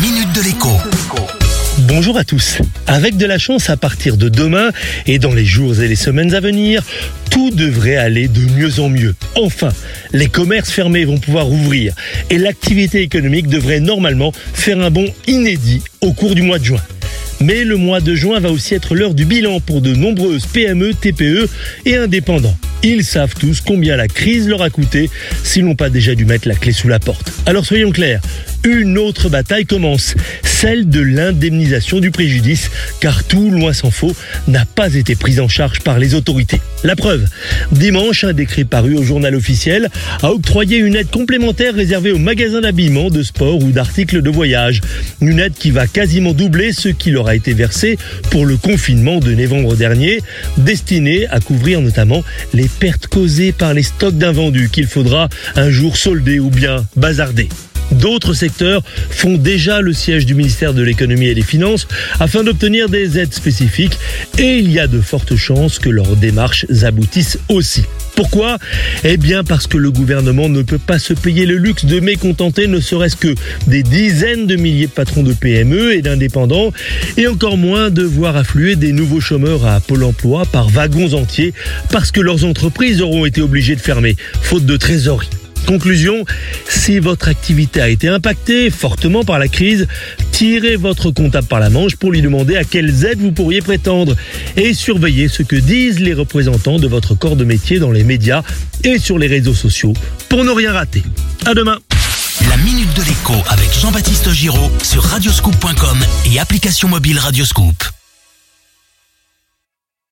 minute de l'écho. Bonjour à tous. Avec de la chance à partir de demain et dans les jours et les semaines à venir, tout devrait aller de mieux en mieux. Enfin, les commerces fermés vont pouvoir ouvrir et l'activité économique devrait normalement faire un bond inédit au cours du mois de juin. Mais le mois de juin va aussi être l'heure du bilan pour de nombreuses PME, TPE et indépendants. Ils savent tous combien la crise leur a coûté s'ils n'ont pas déjà dû mettre la clé sous la porte. Alors soyons clairs, une autre bataille commence, celle de l'indemnisation du préjudice, car tout, loin s'en faut, n'a pas été pris en charge par les autorités. La preuve, dimanche, un décret paru au journal officiel a octroyé une aide complémentaire réservée aux magasins d'habillement, de sport ou d'articles de voyage. Une aide qui va quasiment doubler ce qui leur a été versé pour le confinement de novembre dernier, destinée à couvrir notamment les pertes causées par les stocks d'invendus qu'il faudra un jour solder ou bien bazarder. D'autres secteurs font déjà le siège du ministère de l'économie et des finances afin d'obtenir des aides spécifiques et il y a de fortes chances que leurs démarches aboutissent aussi. Pourquoi? Eh bien parce que le gouvernement ne peut pas se payer le luxe de mécontenter ne serait-ce que des dizaines de milliers de patrons de PME et d'indépendants et encore moins de voir affluer des nouveaux chômeurs à Pôle emploi par wagons entiers parce que leurs entreprises auront été obligées de fermer faute de trésorerie. Conclusion, si votre activité a été impactée fortement par la crise, tirez votre comptable par la manche pour lui demander à quelles aides vous pourriez prétendre et surveillez ce que disent les représentants de votre corps de métier dans les médias et sur les réseaux sociaux pour ne rien rater. À demain. La minute de l'écho avec Jean-Baptiste Giraud sur radioscoop.com et application mobile Radioscoop.